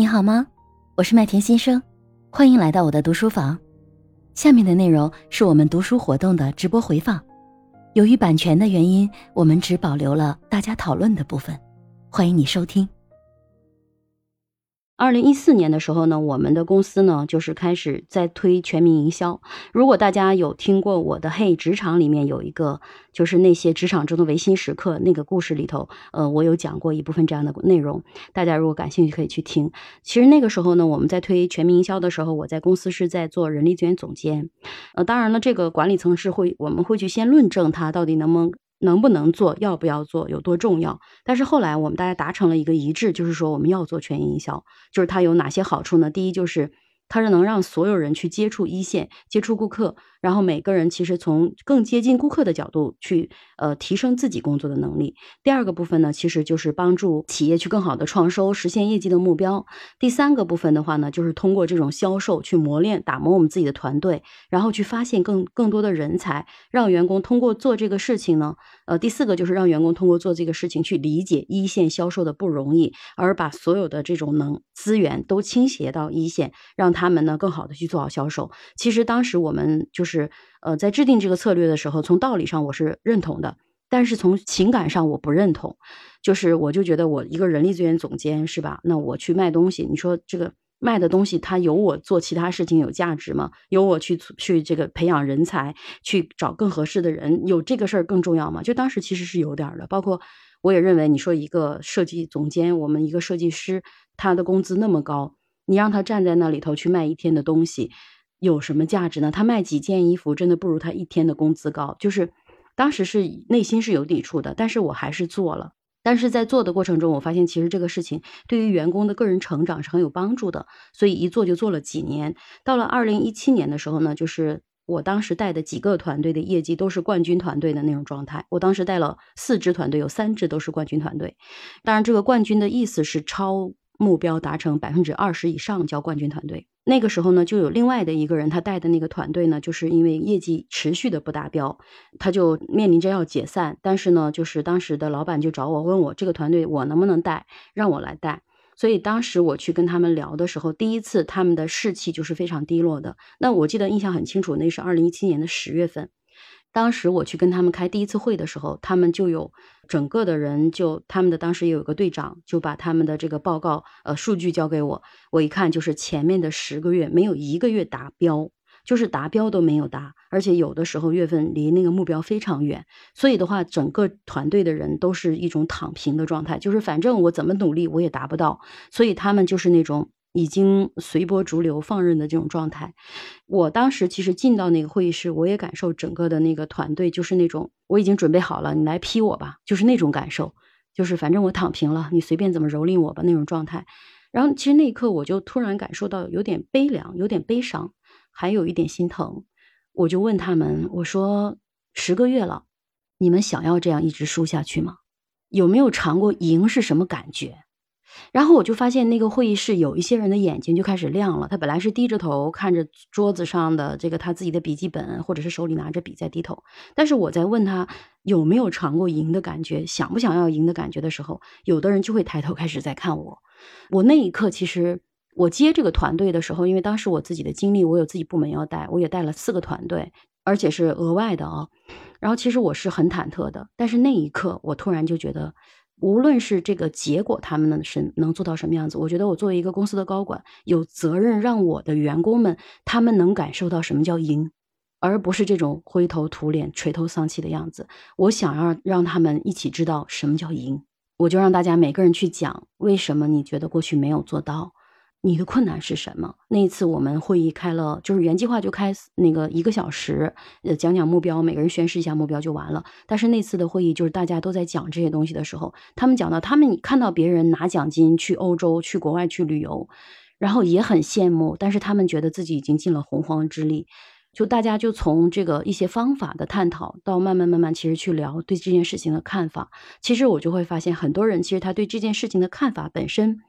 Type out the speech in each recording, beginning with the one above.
你好吗？我是麦田先生，欢迎来到我的读书房。下面的内容是我们读书活动的直播回放，由于版权的原因，我们只保留了大家讨论的部分，欢迎你收听。二零一四年的时候呢，我们的公司呢就是开始在推全民营销。如果大家有听过我的《嘿职场》里面有一个，就是那些职场中的维新时刻那个故事里头，呃，我有讲过一部分这样的内容。大家如果感兴趣，可以去听。其实那个时候呢，我们在推全民营销的时候，我在公司是在做人力资源总监。呃，当然了，这个管理层是会，我们会去先论证它到底能不能。能不能做，要不要做，有多重要？但是后来我们大家达成了一个一致，就是说我们要做全营销，就是它有哪些好处呢？第一就是。它是能让所有人去接触一线、接触顾客，然后每个人其实从更接近顾客的角度去呃提升自己工作的能力。第二个部分呢，其实就是帮助企业去更好的创收、实现业绩的目标。第三个部分的话呢，就是通过这种销售去磨练、打磨我们自己的团队，然后去发现更更多的人才，让员工通过做这个事情呢，呃，第四个就是让员工通过做这个事情去理解一线销售的不容易，而把所有的这种能资源都倾斜到一线，让他。他们呢，更好的去做好销售。其实当时我们就是，呃，在制定这个策略的时候，从道理上我是认同的，但是从情感上我不认同。就是我就觉得我一个人力资源总监是吧？那我去卖东西，你说这个卖的东西，它有我做其他事情有价值吗？有我去去这个培养人才，去找更合适的人，有这个事儿更重要吗？就当时其实是有点的。包括我也认为，你说一个设计总监，我们一个设计师，他的工资那么高。你让他站在那里头去卖一天的东西，有什么价值呢？他卖几件衣服，真的不如他一天的工资高。就是当时是内心是有抵触的，但是我还是做了。但是在做的过程中，我发现其实这个事情对于员工的个人成长是很有帮助的，所以一做就做了几年。到了二零一七年的时候呢，就是我当时带的几个团队的业绩都是冠军团队的那种状态。我当时带了四支团队，有三支都是冠军团队。当然，这个冠军的意思是超。目标达成百分之二十以上叫冠军团队。那个时候呢，就有另外的一个人，他带的那个团队呢，就是因为业绩持续的不达标，他就面临着要解散。但是呢，就是当时的老板就找我问我这个团队我能不能带，让我来带。所以当时我去跟他们聊的时候，第一次他们的士气就是非常低落的。那我记得印象很清楚，那是二零一七年的十月份。当时我去跟他们开第一次会的时候，他们就有整个的人，就他们的当时也有个队长，就把他们的这个报告呃数据交给我，我一看就是前面的十个月没有一个月达标，就是达标都没有达，而且有的时候月份离那个目标非常远，所以的话，整个团队的人都是一种躺平的状态，就是反正我怎么努力我也达不到，所以他们就是那种。已经随波逐流、放任的这种状态，我当时其实进到那个会议室，我也感受整个的那个团队就是那种我已经准备好了，你来批我吧，就是那种感受，就是反正我躺平了，你随便怎么蹂躏我吧那种状态。然后其实那一刻我就突然感受到有点悲凉、有点悲伤，还有一点心疼。我就问他们，我说十个月了，你们想要这样一直输下去吗？有没有尝过赢是什么感觉？然后我就发现那个会议室有一些人的眼睛就开始亮了。他本来是低着头看着桌子上的这个他自己的笔记本，或者是手里拿着笔在低头。但是我在问他有没有尝过赢的感觉，想不想要赢的感觉的时候，有的人就会抬头开始在看我。我那一刻其实我接这个团队的时候，因为当时我自己的经历，我有自己部门要带，我也带了四个团队，而且是额外的啊。然后其实我是很忐忑的，但是那一刻我突然就觉得。无论是这个结果，他们能是能做到什么样子？我觉得我作为一个公司的高管，有责任让我的员工们他们能感受到什么叫赢，而不是这种灰头土脸、垂头丧气的样子。我想要让他们一起知道什么叫赢，我就让大家每个人去讲为什么你觉得过去没有做到。你的困难是什么？那一次我们会议开了，就是原计划就开那个一个小时，呃，讲讲目标，每个人宣示一下目标就完了。但是那次的会议就是大家都在讲这些东西的时候，他们讲到他们看到别人拿奖金去欧洲、去国外去旅游，然后也很羡慕，但是他们觉得自己已经尽了洪荒之力。就大家就从这个一些方法的探讨到慢慢慢慢，其实去聊对这件事情的看法。其实我就会发现，很多人其实他对这件事情的看法本身。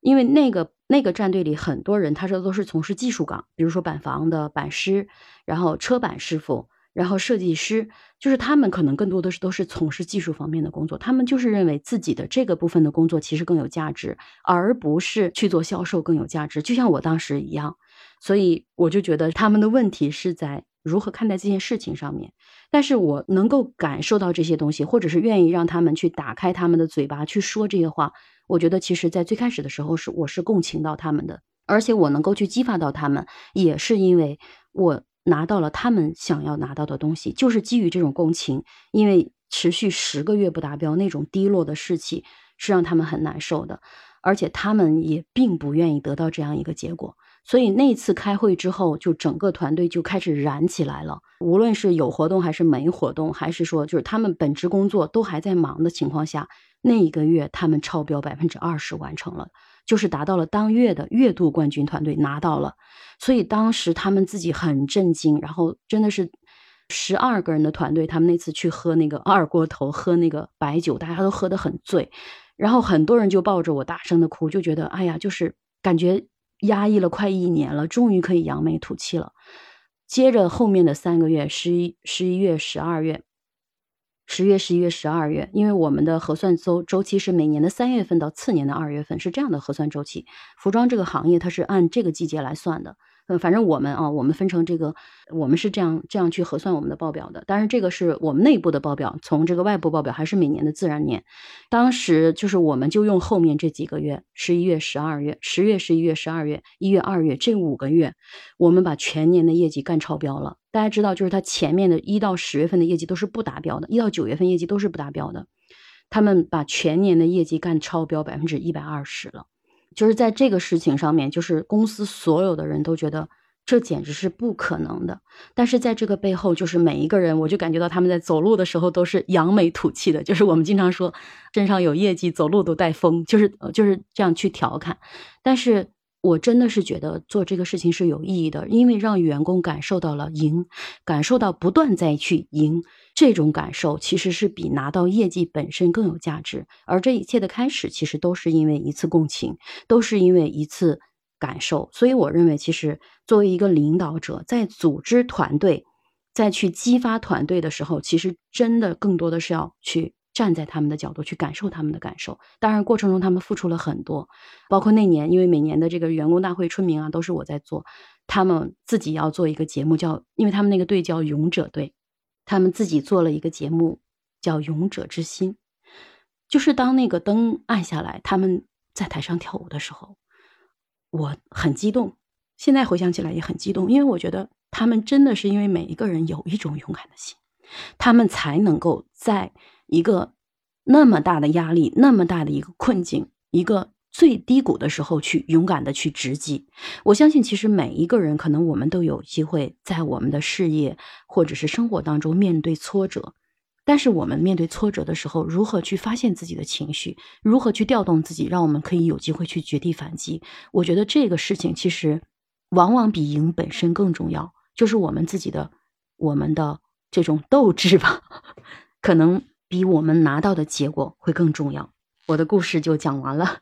因为那个那个战队里很多人，他说都是从事技术岗，比如说板房的板师，然后车板师傅，然后设计师，就是他们可能更多的是都是从事技术方面的工作，他们就是认为自己的这个部分的工作其实更有价值，而不是去做销售更有价值。就像我当时一样，所以我就觉得他们的问题是在如何看待这件事情上面。但是我能够感受到这些东西，或者是愿意让他们去打开他们的嘴巴去说这些话，我觉得其实在最开始的时候是我是共情到他们的，而且我能够去激发到他们，也是因为我。拿到了他们想要拿到的东西，就是基于这种共情，因为持续十个月不达标，那种低落的士气是让他们很难受的，而且他们也并不愿意得到这样一个结果。所以那次开会之后，就整个团队就开始燃起来了。无论是有活动还是没活动，还是说就是他们本职工作都还在忙的情况下，那一个月他们超标百分之二十完成了。就是达到了当月的月度冠军团队拿到了，所以当时他们自己很震惊，然后真的是十二个人的团队，他们那次去喝那个二锅头，喝那个白酒，大家都喝得很醉，然后很多人就抱着我大声的哭，就觉得哎呀，就是感觉压抑了快一年了，终于可以扬眉吐气了。接着后面的三个月，十一、十一月、十二月。十月、十一月、十二月，因为我们的核算周周期是每年的三月份到次年的二月份，是这样的核算周期。服装这个行业它是按这个季节来算的。呃，反正我们啊，我们分成这个，我们是这样这样去核算我们的报表的。但是这个是我们内部的报表，从这个外部报表还是每年的自然年。当时就是我们就用后面这几个月，十一月、十二月、十月、十一月、十二月、一月、二月这五个月，我们把全年的业绩干超标了。大家知道，就是它前面的一到十月份的业绩都是不达标的，一到九月份业绩都是不达标的。他们把全年的业绩干超标百分之一百二十了。就是在这个事情上面，就是公司所有的人都觉得这简直是不可能的。但是在这个背后，就是每一个人，我就感觉到他们在走路的时候都是扬眉吐气的。就是我们经常说身上有业绩，走路都带风，就是就是这样去调侃。但是。我真的是觉得做这个事情是有意义的，因为让员工感受到了赢，感受到不断再去赢，这种感受其实是比拿到业绩本身更有价值。而这一切的开始，其实都是因为一次共情，都是因为一次感受。所以我认为，其实作为一个领导者，在组织团队，在去激发团队的时候，其实真的更多的是要去。站在他们的角度去感受他们的感受，当然过程中他们付出了很多，包括那年，因为每年的这个员工大会春茗啊，都是我在做，他们自己要做一个节目，叫，因为他们那个队叫勇者队，他们自己做了一个节目叫勇者之心，就是当那个灯暗下来，他们在台上跳舞的时候，我很激动，现在回想起来也很激动，因为我觉得他们真的是因为每一个人有一种勇敢的心，他们才能够在。一个那么大的压力，那么大的一个困境，一个最低谷的时候，去勇敢的去直击。我相信，其实每一个人，可能我们都有机会在我们的事业或者是生活当中面对挫折。但是，我们面对挫折的时候，如何去发现自己的情绪，如何去调动自己，让我们可以有机会去绝地反击？我觉得这个事情其实往往比赢本身更重要，就是我们自己的我们的这种斗志吧，可能。比我们拿到的结果会更重要。我的故事就讲完了。